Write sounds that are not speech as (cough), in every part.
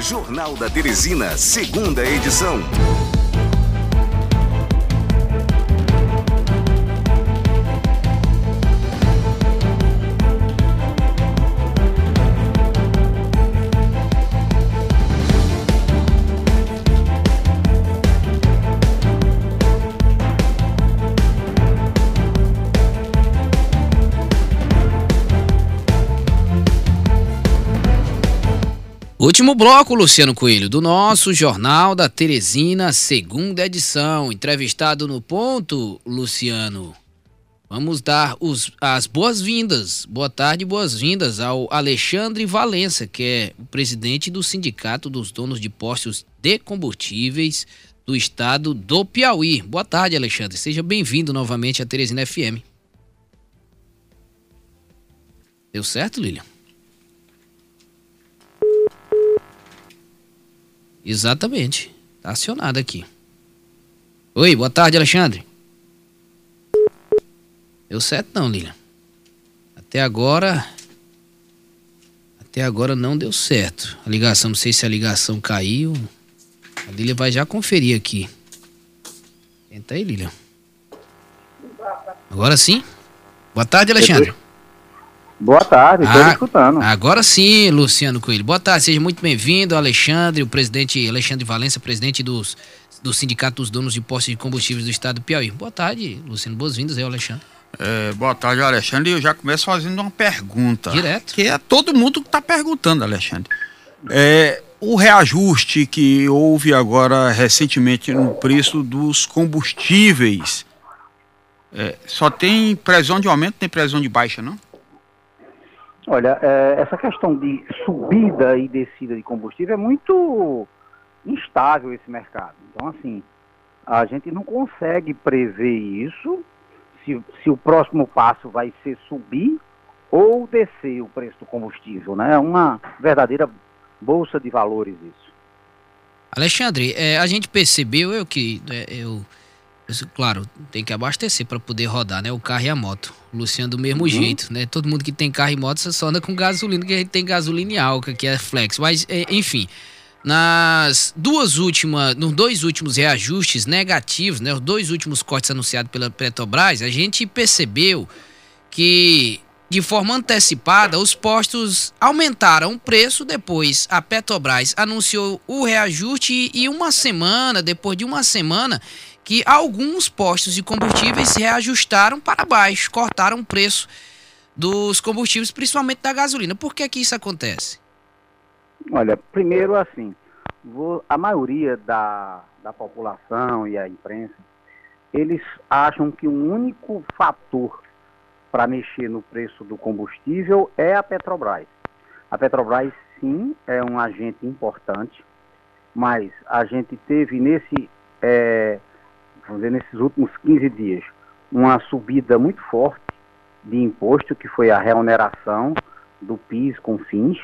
Jornal da Teresina, segunda edição. Último bloco, Luciano Coelho, do nosso Jornal da Teresina, segunda edição. Entrevistado no ponto, Luciano. Vamos dar os, as boas-vindas. Boa tarde, boas-vindas ao Alexandre Valença, que é o presidente do Sindicato dos Donos de Postos de Combustíveis do estado do Piauí. Boa tarde, Alexandre. Seja bem-vindo novamente à Teresina FM. Deu certo, Lilian? Exatamente. Tá acionado aqui. Oi, boa tarde, Alexandre. Deu certo não, Lilian. Até agora. Até agora não deu certo. A ligação, não sei se a ligação caiu. A Lilian vai já conferir aqui. Tenta aí, Lilian. Agora sim. Boa tarde, Alexandre. Boa tarde, estou ah, escutando. Agora sim, Luciano Coelho. Boa tarde, seja muito bem-vindo, Alexandre, o presidente Alexandre Valença, presidente dos, do Sindicato dos Donos de Postos de Combustíveis do Estado do Piauí. Boa tarde, Luciano, boas-vindas aí, Alexandre. É, boa tarde, Alexandre. Eu já começo fazendo uma pergunta. Direto. Que é todo mundo que está perguntando, Alexandre. É, o reajuste que houve agora recentemente no preço dos combustíveis, é, só tem previsão de aumento, tem previsão de baixa, não? Olha, é, essa questão de subida e descida de combustível é muito instável esse mercado. Então, assim, a gente não consegue prever isso, se, se o próximo passo vai ser subir ou descer o preço do combustível, né? É uma verdadeira bolsa de valores isso. Alexandre, é, a gente percebeu, eu que é, eu claro, tem que abastecer para poder rodar, né? O carro e a moto. O Luciano do mesmo uhum. jeito, né? Todo mundo que tem carro e moto só anda com gasolina, que a gente tem gasolina e álcool, que é flex. Mas, é, enfim, nas duas últimas, nos dois últimos reajustes negativos, né? Os dois últimos cortes anunciados pela Petrobras, a gente percebeu que de forma antecipada, os postos aumentaram o preço. Depois, a Petrobras anunciou o reajuste e uma semana, depois de uma semana, que alguns postos de combustíveis reajustaram para baixo, cortaram o preço dos combustíveis, principalmente da gasolina. Por que que isso acontece? Olha, primeiro assim, a maioria da, da população e a imprensa, eles acham que o único fator para mexer no preço do combustível é a Petrobras. A Petrobras, sim, é um agente importante, mas a gente teve nesse é, vamos dizer, nesses últimos 15 dias, uma subida muito forte de imposto, que foi a reoneração do PIS com fins,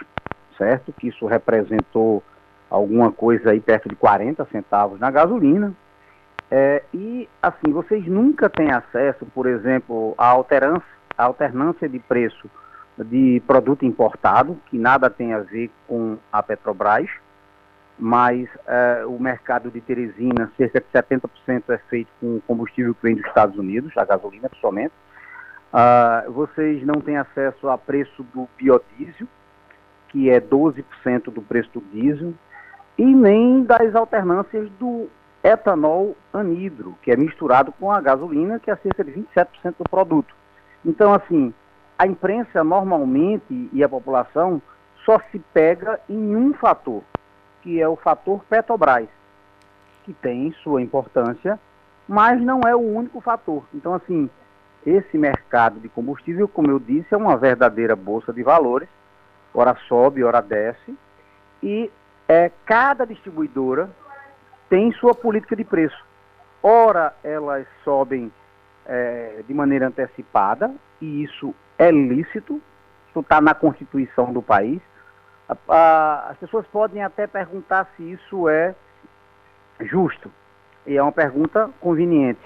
certo? Que isso representou alguma coisa aí perto de 40 centavos na gasolina. É, e, assim, vocês nunca têm acesso, por exemplo, à à alternância de preço de produto importado, que nada tem a ver com a Petrobras, mas uh, o mercado de Teresina, cerca de 70% é feito com combustível que vem dos Estados Unidos, a gasolina principalmente. Uh, vocês não têm acesso a preço do biodiesel, que é 12% do preço do diesel, e nem das alternâncias do etanol anidro, que é misturado com a gasolina, que é cerca de 27% do produto. Então, assim, a imprensa normalmente e a população só se pega em um fator, que é o fator Petrobras, que tem sua importância, mas não é o único fator. Então, assim, esse mercado de combustível, como eu disse, é uma verdadeira bolsa de valores, ora sobe, ora desce, e é, cada distribuidora tem sua política de preço. Ora, elas sobem é, de maneira antecipada, e isso é lícito, isso está na Constituição do país, a, a, as pessoas podem até perguntar se isso é justo. E é uma pergunta conveniente.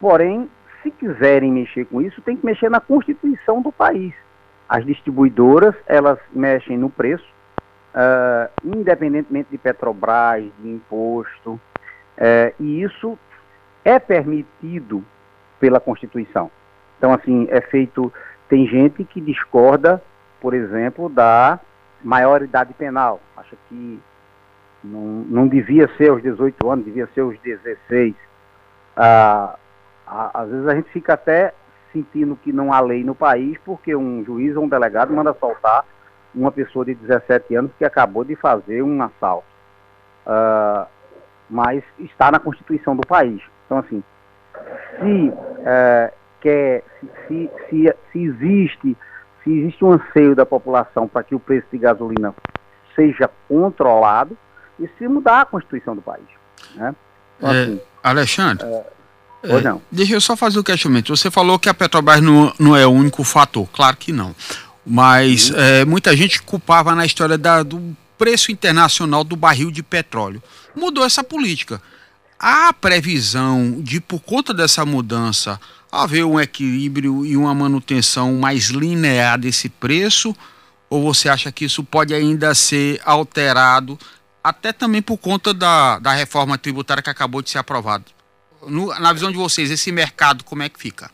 Porém, se quiserem mexer com isso, tem que mexer na constituição do país. As distribuidoras, elas mexem no preço, uh, independentemente de Petrobras, de imposto, uh, e isso é permitido pela Constituição. Então, assim, é feito. Tem gente que discorda, por exemplo, da maioridade penal. Acha que não, não devia ser aos 18 anos, devia ser aos 16. Ah, às vezes a gente fica até sentindo que não há lei no país porque um juiz ou um delegado manda soltar uma pessoa de 17 anos que acabou de fazer um assalto. Uh, mas está na Constituição do país. Então, assim, se, uh, quer, se, se, se, existe, se existe um anseio da população para que o preço de gasolina seja controlado, e se mudar a Constituição do país. Né? Então, é, assim, Alexandre, é, é, deixa eu só fazer o um questionamento. Você falou que a Petrobras não, não é o único fator. Claro que não. Mas é, muita gente culpava na história da, do preço internacional do barril de petróleo. Mudou essa política. Há previsão de, por conta dessa mudança, haver um equilíbrio e uma manutenção mais linear desse preço? Ou você acha que isso pode ainda ser alterado, até também por conta da, da reforma tributária que acabou de ser aprovada? No, na visão de vocês, esse mercado, como é que fica?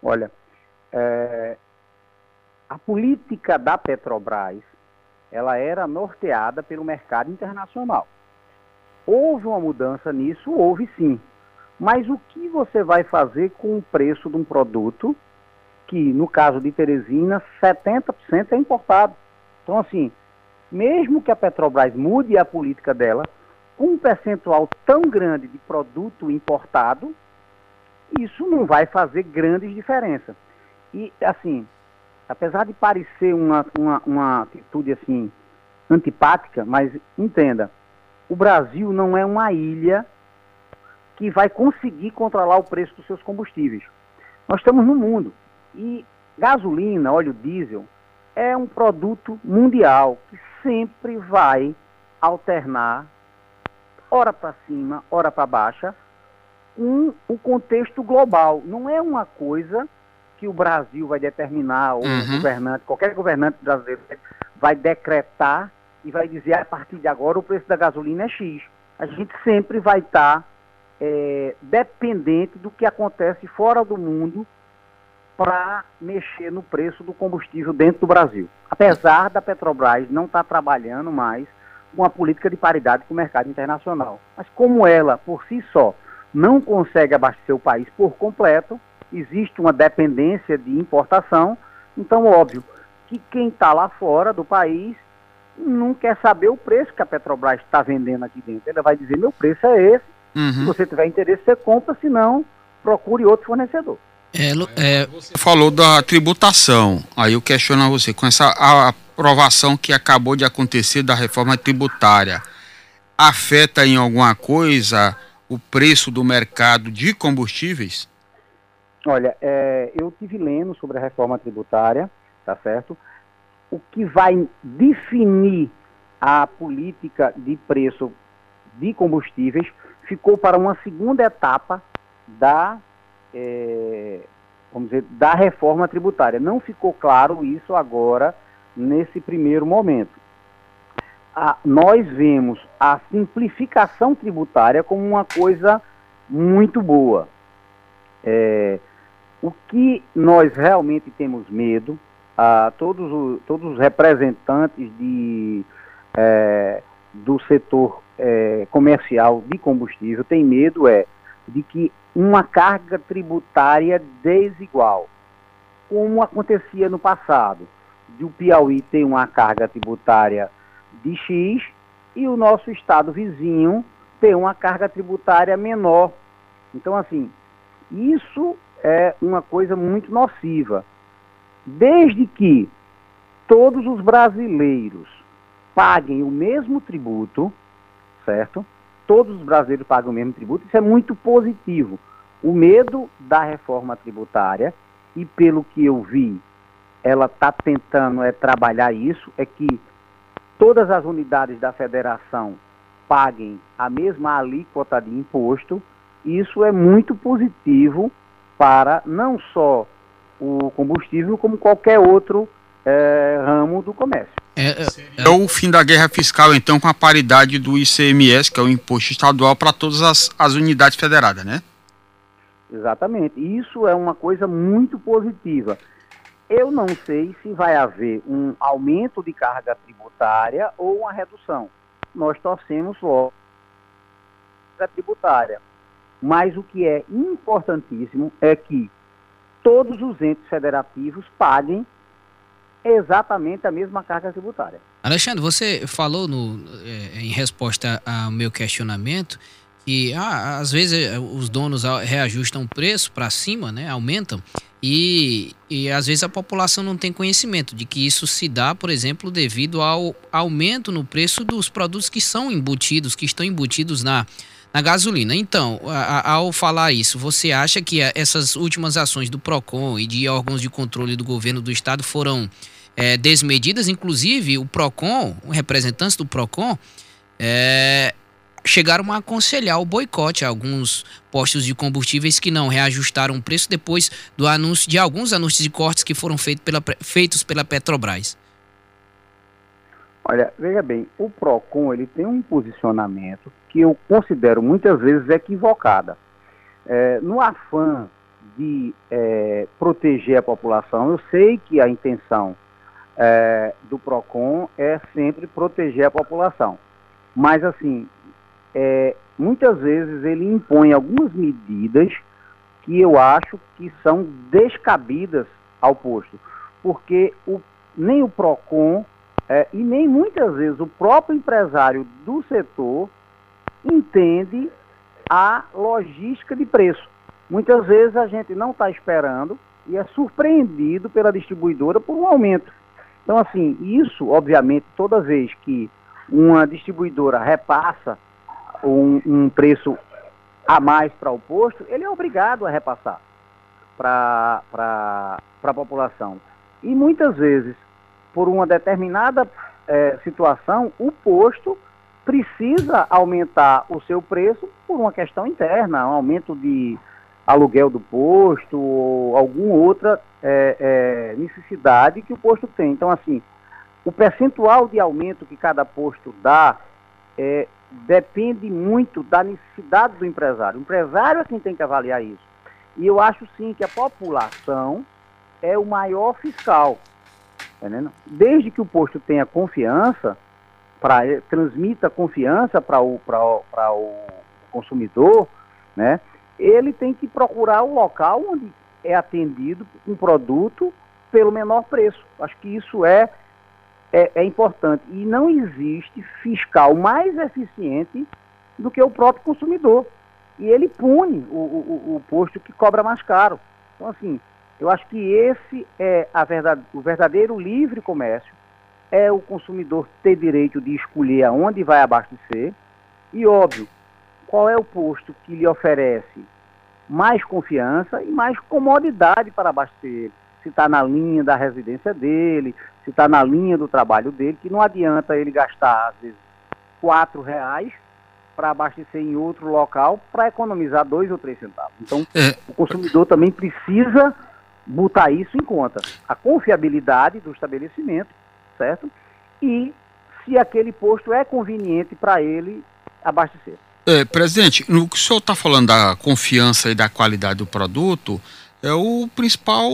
Olha, é, a política da Petrobras, ela era norteada pelo mercado internacional. Houve uma mudança nisso? Houve sim. Mas o que você vai fazer com o preço de um produto que, no caso de Teresina, 70% é importado? Então, assim, mesmo que a Petrobras mude a política dela, com um percentual tão grande de produto importado, isso não vai fazer grandes diferenças. E, assim, apesar de parecer uma, uma, uma atitude assim antipática, mas entenda, o Brasil não é uma ilha que vai conseguir controlar o preço dos seus combustíveis. Nós estamos no mundo e gasolina, óleo diesel é um produto mundial que sempre vai alternar hora para cima, hora para baixa, com o contexto global. Não é uma coisa que o Brasil vai determinar, ou uhum. governante, qualquer governante brasileiro vai decretar e vai dizer a partir de agora o preço da gasolina é X. A gente sempre vai estar tá, é, dependente do que acontece fora do mundo para mexer no preço do combustível dentro do Brasil. Apesar da Petrobras não estar tá trabalhando mais com a política de paridade com o mercado internacional. Mas como ela, por si só, não consegue abastecer o país por completo, existe uma dependência de importação, então óbvio que quem está lá fora do país não quer saber o preço que a Petrobras está vendendo aqui dentro. Ele vai dizer, meu preço é esse, uhum. se você tiver interesse, você compra, se não, procure outro fornecedor. É, é, você falou da tributação, aí eu questiono a você, com essa aprovação que acabou de acontecer da reforma tributária, afeta em alguma coisa o preço do mercado de combustíveis? Olha, é, eu tive lendo sobre a reforma tributária, tá certo? O que vai definir a política de preço de combustíveis ficou para uma segunda etapa da, é, vamos dizer, da reforma tributária. Não ficou claro isso agora, nesse primeiro momento. A, nós vemos a simplificação tributária como uma coisa muito boa. É, o que nós realmente temos medo, a todos, o, todos os representantes de, é, do setor é, comercial de combustível têm medo é de que uma carga tributária desigual, como acontecia no passado, de o Piauí ter uma carga tributária de X e o nosso estado vizinho ter uma carga tributária menor. Então, assim, isso é uma coisa muito nociva. Desde que todos os brasileiros paguem o mesmo tributo, certo? Todos os brasileiros pagam o mesmo tributo, isso é muito positivo. O medo da reforma tributária, e pelo que eu vi, ela está tentando é, trabalhar isso, é que todas as unidades da federação paguem a mesma alíquota de imposto. Isso é muito positivo para não só o combustível, como qualquer outro é, ramo do comércio. É, é, é, o fim da guerra fiscal, então, com a paridade do ICMS, que é o imposto estadual, para todas as, as unidades federadas, né? Exatamente. Isso é uma coisa muito positiva. Eu não sei se vai haver um aumento de carga tributária ou uma redução. Nós torcemos logo a tributária. Mas o que é importantíssimo é que todos os entes federativos paguem exatamente a mesma carga tributária. Alexandre, você falou no, é, em resposta ao meu questionamento que ah, às vezes eh, os donos reajustam o preço para cima, né, aumentam, e, e às vezes a população não tem conhecimento de que isso se dá, por exemplo, devido ao aumento no preço dos produtos que são embutidos, que estão embutidos na, na gasolina. Então, a, a, ao falar isso, você acha que essas últimas ações do PROCON e de órgãos de controle do governo do estado foram é, desmedidas? Inclusive, o PROCON, representantes do PROCON, é, chegaram a aconselhar o boicote a alguns postos de combustíveis que não reajustaram o preço depois do anúncio de alguns anúncios de cortes que foram feito pela, feitos pela Petrobras. Olha, veja bem, o PROCON ele tem um posicionamento que eu considero muitas vezes equivocada. É, no afã de é, proteger a população, eu sei que a intenção é, do PROCON é sempre proteger a população. Mas, assim, é, muitas vezes ele impõe algumas medidas que eu acho que são descabidas ao posto, porque o, nem o PROCON é, e nem muitas vezes o próprio empresário do setor entende a logística de preço. Muitas vezes a gente não está esperando e é surpreendido pela distribuidora por um aumento. Então, assim, isso, obviamente, toda vez que uma distribuidora repassa um, um preço a mais para o posto, ele é obrigado a repassar para a população. E muitas vezes, por uma determinada é, situação, o posto precisa aumentar o seu preço por uma questão interna, um aumento de aluguel do posto ou alguma outra é, é, necessidade que o posto tem. Então, assim, o percentual de aumento que cada posto dá é, depende muito da necessidade do empresário. O empresário é quem tem que avaliar isso. E eu acho sim que a população é o maior fiscal. Entendendo? Desde que o posto tenha confiança, pra, transmita confiança para o, o, o consumidor, né? ele tem que procurar o local onde é atendido um produto pelo menor preço. Acho que isso é é, é importante. E não existe fiscal mais eficiente do que o próprio consumidor. E ele pune o, o, o posto que cobra mais caro. Então, assim, eu acho que esse é verdade, o verdadeiro livre comércio, é o consumidor ter direito de escolher aonde vai abastecer. E, óbvio, qual é o posto que lhe oferece mais confiança e mais comodidade para abastecer se está na linha da residência dele, se está na linha do trabalho dele, que não adianta ele gastar, às vezes, quatro reais para abastecer em outro local para economizar dois ou três centavos. Então, é. o consumidor também precisa botar isso em conta. A confiabilidade do estabelecimento, certo? E se aquele posto é conveniente para ele abastecer. É, presidente, no que o senhor está falando da confiança e da qualidade do produto, é o principal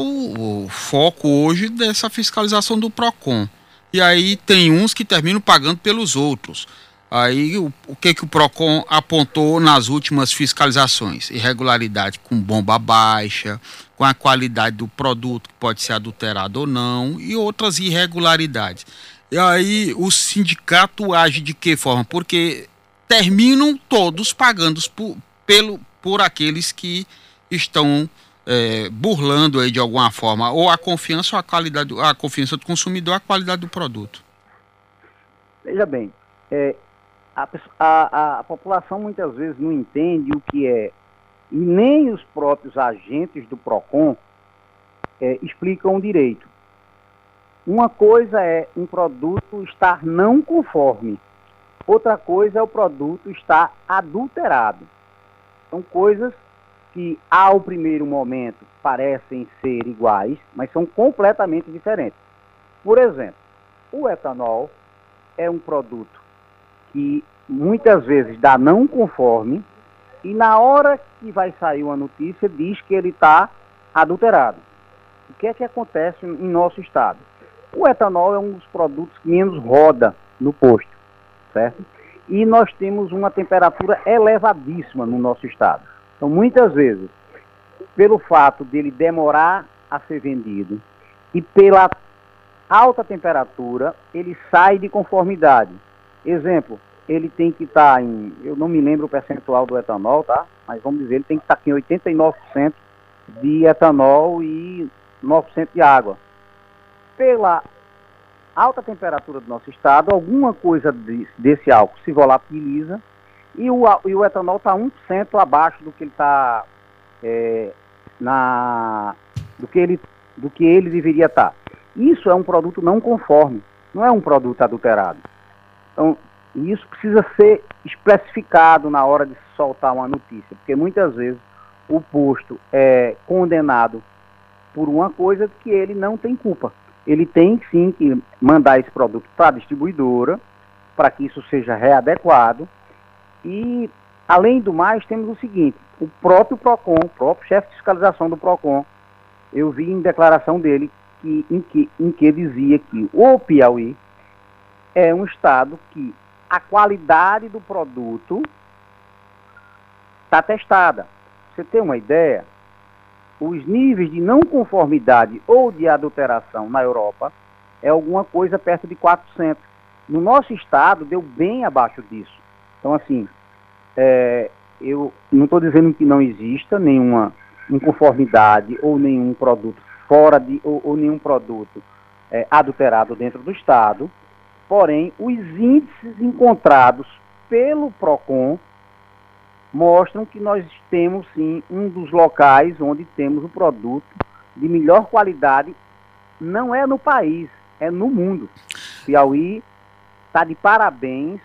foco hoje dessa fiscalização do PROCON. E aí tem uns que terminam pagando pelos outros. Aí o, o que, que o PROCON apontou nas últimas fiscalizações? Irregularidade com bomba baixa, com a qualidade do produto que pode ser adulterado ou não, e outras irregularidades. E aí o sindicato age de que forma? Porque terminam todos pagando por, pelo, por aqueles que estão é, burlando aí de alguma forma ou a confiança ou a qualidade, a confiança do consumidor, a qualidade do produto. Veja bem, é, a, a, a, população muitas vezes não entende o que é e nem os próprios agentes do Procon é, explicam direito. Uma coisa é um produto estar não conforme, outra coisa é o produto estar adulterado. São coisas que ao primeiro momento parecem ser iguais, mas são completamente diferentes. Por exemplo, O etanol é um produto que muitas vezes dá não conforme e na hora que vai sair uma notícia diz que ele está adulterado. O que é que acontece em nosso estado? O etanol é um dos produtos que menos roda no posto, certo? E nós temos uma temperatura elevadíssima no nosso estado. Então, muitas vezes, pelo fato dele demorar a ser vendido e pela alta temperatura, ele sai de conformidade. Exemplo, ele tem que estar tá em, eu não me lembro o percentual do etanol, tá? Mas vamos dizer, ele tem que estar tá em 89% de etanol e 9% de água. Pela alta temperatura do nosso estado, alguma coisa de, desse álcool se volatiliza e o, e o etanol está 1% abaixo do que ele está é, na do que ele do que ele deveria estar. Tá. Isso é um produto não conforme, não é um produto adulterado. Então, isso precisa ser especificado na hora de soltar uma notícia, porque muitas vezes o posto é condenado por uma coisa que ele não tem culpa. Ele tem sim que mandar esse produto para a distribuidora, para que isso seja readequado. E, além do mais, temos o seguinte: o próprio PROCON, o próprio chefe de fiscalização do PROCON, eu vi em declaração dele que, em, que, em que dizia que o Piauí é um estado que a qualidade do produto está testada. Você tem uma ideia? Os níveis de não conformidade ou de adulteração na Europa é alguma coisa perto de 400. No nosso estado deu bem abaixo disso. Então, assim, é, eu não estou dizendo que não exista nenhuma inconformidade ou nenhum produto fora de ou, ou nenhum produto é, adulterado dentro do estado, porém os índices encontrados pelo Procon mostram que nós temos sim um dos locais onde temos o produto de melhor qualidade, não é no país, é no mundo. Piauí está de parabéns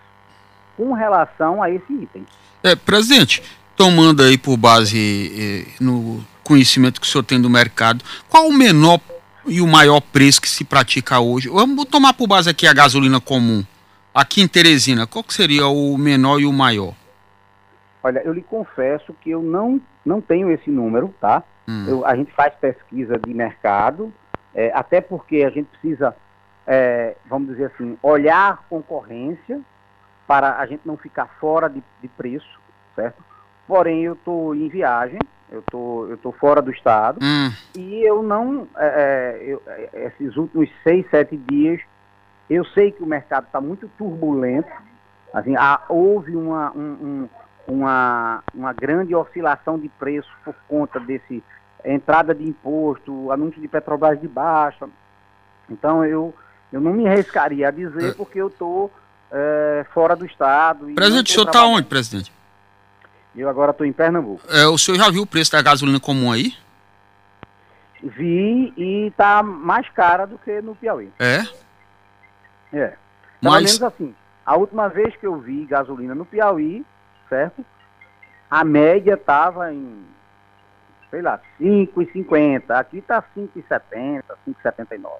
com relação a esse item. É, presidente, tomando aí por base eh, no conhecimento que o senhor tem do mercado, qual o menor e o maior preço que se pratica hoje? Vamos tomar por base aqui a gasolina comum. Aqui em Teresina, qual que seria o menor e o maior? Olha, eu lhe confesso que eu não, não tenho esse número, tá? Hum. Eu, a gente faz pesquisa de mercado, é, até porque a gente precisa, é, vamos dizer assim, olhar concorrência para a gente não ficar fora de, de preço, certo? Porém, eu estou em viagem, eu tô, eu tô fora do estado hum. e eu não, é, é eu, é, esses últimos seis, sete dias, eu sei que o mercado está muito turbulento, assim, há, houve uma, um, um, uma, uma grande oscilação de preço por conta desse entrada de imposto, anúncio de Petrobras de baixa, então eu, eu não me arriscaria a dizer é. porque eu estou é, fora do estado. Presidente, o senhor está onde, presidente? Eu agora estou em Pernambuco. É, o senhor já viu o preço da gasolina comum aí? Vi e está mais cara do que no Piauí. É? É. Pelo Mas... menos assim, a última vez que eu vi gasolina no Piauí, certo? A média estava em, sei lá, 5,50. Aqui está 5,70, 5,79.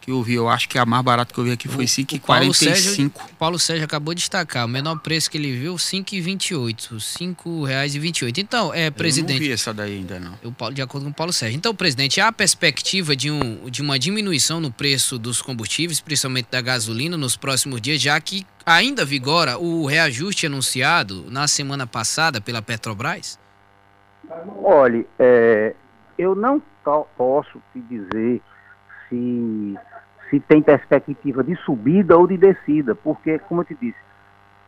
Que eu vi, eu acho que a mais barata que eu vi aqui foi 5,45. O Paulo Sérgio acabou de destacar, o menor preço que ele viu, 5,28. R$ 5,28. Então, é, presidente. Eu não vi essa daí ainda, não. Eu, de acordo com o Paulo Sérgio. Então, presidente, há a perspectiva de, um, de uma diminuição no preço dos combustíveis, principalmente da gasolina, nos próximos dias, já que ainda vigora o reajuste anunciado na semana passada pela Petrobras? Olhe, é, eu não posso te dizer se, se tem perspectiva de subida ou de descida, porque, como eu te disse,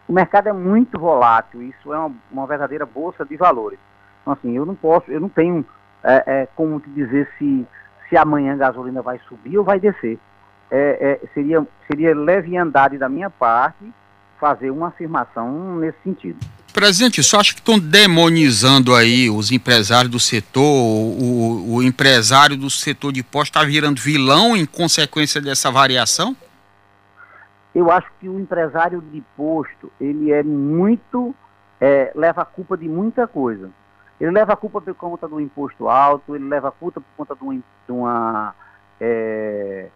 o mercado é muito volátil, isso é uma, uma verdadeira bolsa de valores. Então, assim, eu não posso, eu não tenho é, é, como te dizer se, se amanhã a gasolina vai subir ou vai descer. É, é seria, seria leviandade da minha parte fazer uma afirmação nesse sentido. Presidente, só acha que estão demonizando aí os empresários do setor, o, o empresário do setor de posto está virando vilão em consequência dessa variação? Eu acho que o empresário de posto, ele é muito, é, leva a culpa de muita coisa. Ele leva a culpa por conta do imposto alto, ele leva a culpa por conta de uma, de uma, é,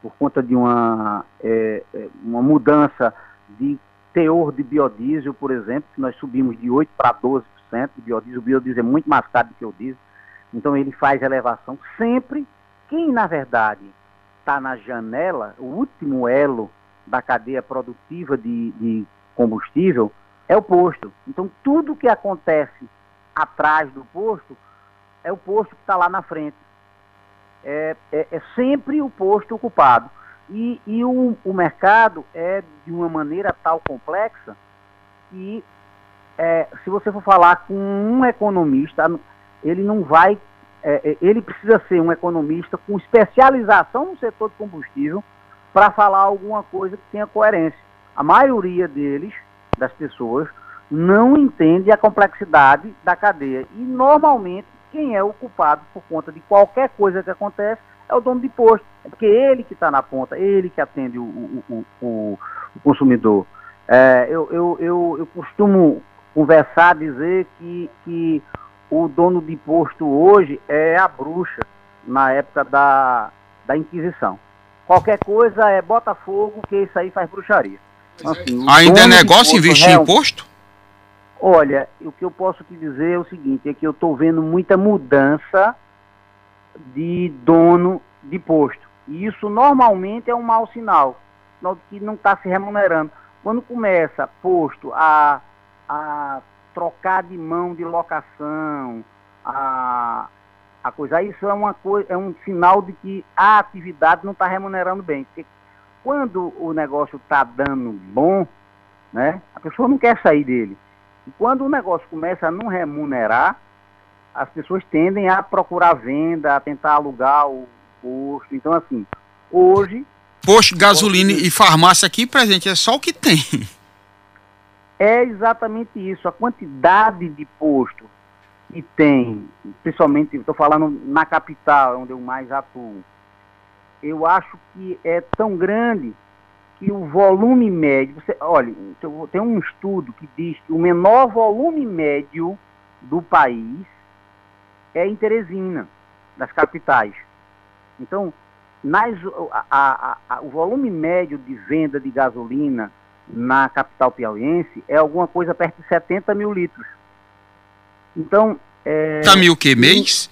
por conta de uma, é, é uma mudança de teor de biodiesel, por exemplo, que nós subimos de 8% para 12% de biodiesel. O biodiesel é muito mais caro do que o diesel. Então ele faz elevação. Sempre quem, na verdade, está na janela, o último elo da cadeia produtiva de, de combustível é o posto. Então tudo que acontece atrás do posto é o posto que está lá na frente. É, é, é, sempre o posto ocupado. E, e o, o, mercado é de uma maneira tal complexa que é, se você for falar com um economista, ele não vai, é, é, ele precisa ser um economista com especialização no setor de combustível para falar alguma coisa que tenha coerência. A maioria deles, das pessoas, não entende a complexidade da cadeia. E normalmente quem é o culpado por conta de qualquer coisa que acontece é o dono de posto. É porque ele que está na ponta, ele que atende o, o, o, o consumidor. É, eu, eu, eu, eu, costumo conversar, dizer que, que o dono de posto hoje é a bruxa na época da, da Inquisição. Qualquer coisa é Botafogo, que isso aí faz bruxaria. Então, assim, Ainda é negócio investir em posto? Olha, o que eu posso te dizer é o seguinte, é que eu estou vendo muita mudança de dono de posto. E isso normalmente é um mau sinal, que não está se remunerando. Quando começa posto a, a trocar de mão de locação, a, a coisa, isso é, uma coisa, é um sinal de que a atividade não está remunerando bem. Porque quando o negócio está dando bom, né, a pessoa não quer sair dele. E quando o negócio começa a não remunerar, as pessoas tendem a procurar venda, a tentar alugar o posto. Então, assim, hoje. Posto, gasolina e farmácia aqui presente é só o que tem. É exatamente isso. A quantidade de posto que tem, principalmente, estou falando na capital, onde eu mais atuo, eu acho que é tão grande que o volume médio, você, olha, tem um estudo que diz que o menor volume médio do país é em Teresina, das capitais. Então, nas, a, a, a, o volume médio de venda de gasolina na capital piauiense é alguma coisa perto de 70 mil litros. Então. É, tá mil que mês?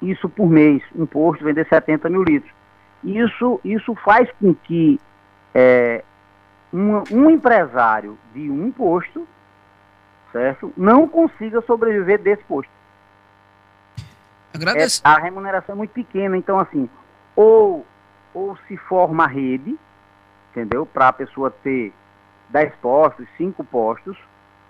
Isso por mês, um posto vender 70 mil litros. Isso, isso faz com que é, um, um empresário de um posto, certo, não consiga sobreviver desse posto. É, a remuneração é muito pequena, então assim, ou, ou se forma a rede, entendeu? Para a pessoa ter 10 postos, 5 postos,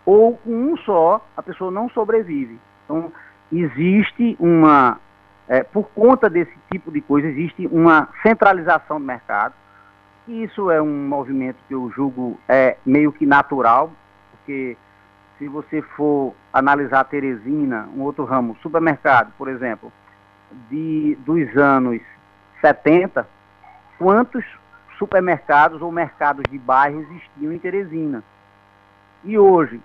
ou com um só a pessoa não sobrevive. Então, existe uma, é, por conta desse tipo de coisa, existe uma centralização do mercado, isso é um movimento que eu julgo é meio que natural, porque se você for analisar Teresina, um outro ramo, supermercado, por exemplo, de, dos anos 70, quantos supermercados ou mercados de bairro existiam em Teresina? E hoje,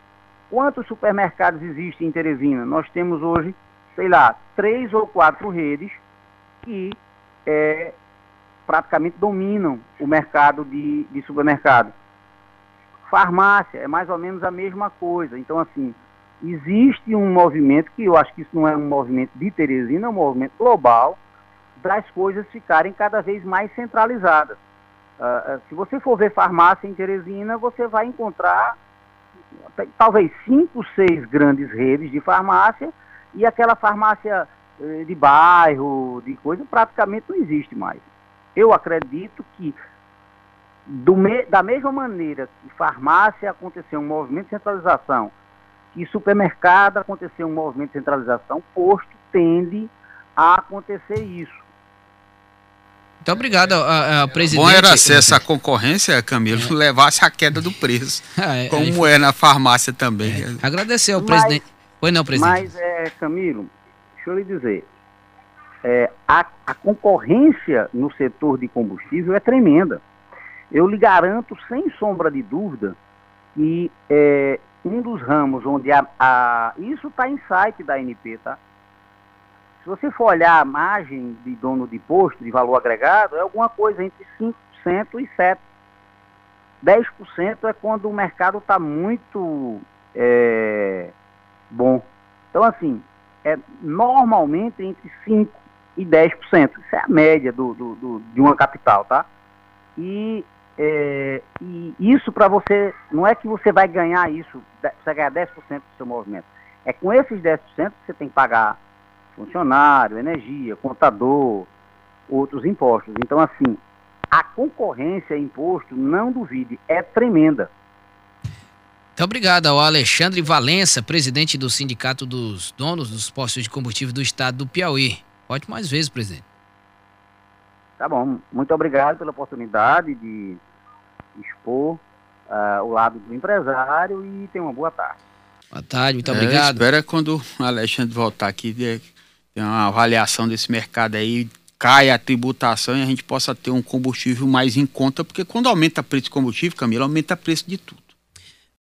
quantos supermercados existem em Teresina? Nós temos hoje, sei lá, três ou quatro redes que é, praticamente dominam o mercado de, de supermercado. Farmácia é mais ou menos a mesma coisa. Então, assim, existe um movimento, que eu acho que isso não é um movimento de Teresina, é um movimento global, das coisas ficarem cada vez mais centralizadas. Uh, se você for ver farmácia em Teresina, você vai encontrar talvez cinco, seis grandes redes de farmácia e aquela farmácia eh, de bairro, de coisa, praticamente não existe mais eu acredito que me, da mesma maneira que farmácia aconteceu um movimento de centralização, que supermercado aconteceu um movimento de centralização, posto tende a acontecer isso. Muito obrigado, a, a presidente. Bom era se essa concorrência, Camilo, é. levasse a queda do preço, (laughs) ah, é, como é, é, na farmácia também. É. Agradecer ao mas, presidente. Pois não, presidente. Mas, é, Camilo, deixa eu lhe dizer, é, a, a concorrência no setor de combustível é tremenda. Eu lhe garanto, sem sombra de dúvida, que é, um dos ramos onde a, a isso está em site da ANP, tá? se você for olhar a margem de dono de posto, de valor agregado, é alguma coisa entre 5% e 7%. 10% é quando o mercado está muito é, bom. Então, assim, é normalmente entre 5% e 10%. Isso é a média do, do, do de uma capital, tá? E, é, e isso para você, não é que você vai ganhar isso, você ganhar 10% do seu movimento. É com esses 10% que você tem que pagar funcionário, energia, contador, outros impostos. Então, assim, a concorrência imposto, não duvide, é tremenda. Muito obrigado ao Alexandre Valença, presidente do Sindicato dos Donos dos Postos de Combustível do Estado do Piauí. Volte mais vezes, presidente. Tá bom. Muito obrigado pela oportunidade de expor uh, o lado do empresário e tenha uma boa tarde. Boa tarde, muito obrigado. espera quando o Alexandre voltar aqui, tem uma avaliação desse mercado aí, cai a tributação e a gente possa ter um combustível mais em conta, porque quando aumenta o preço de combustível, Camila, aumenta o preço de tudo.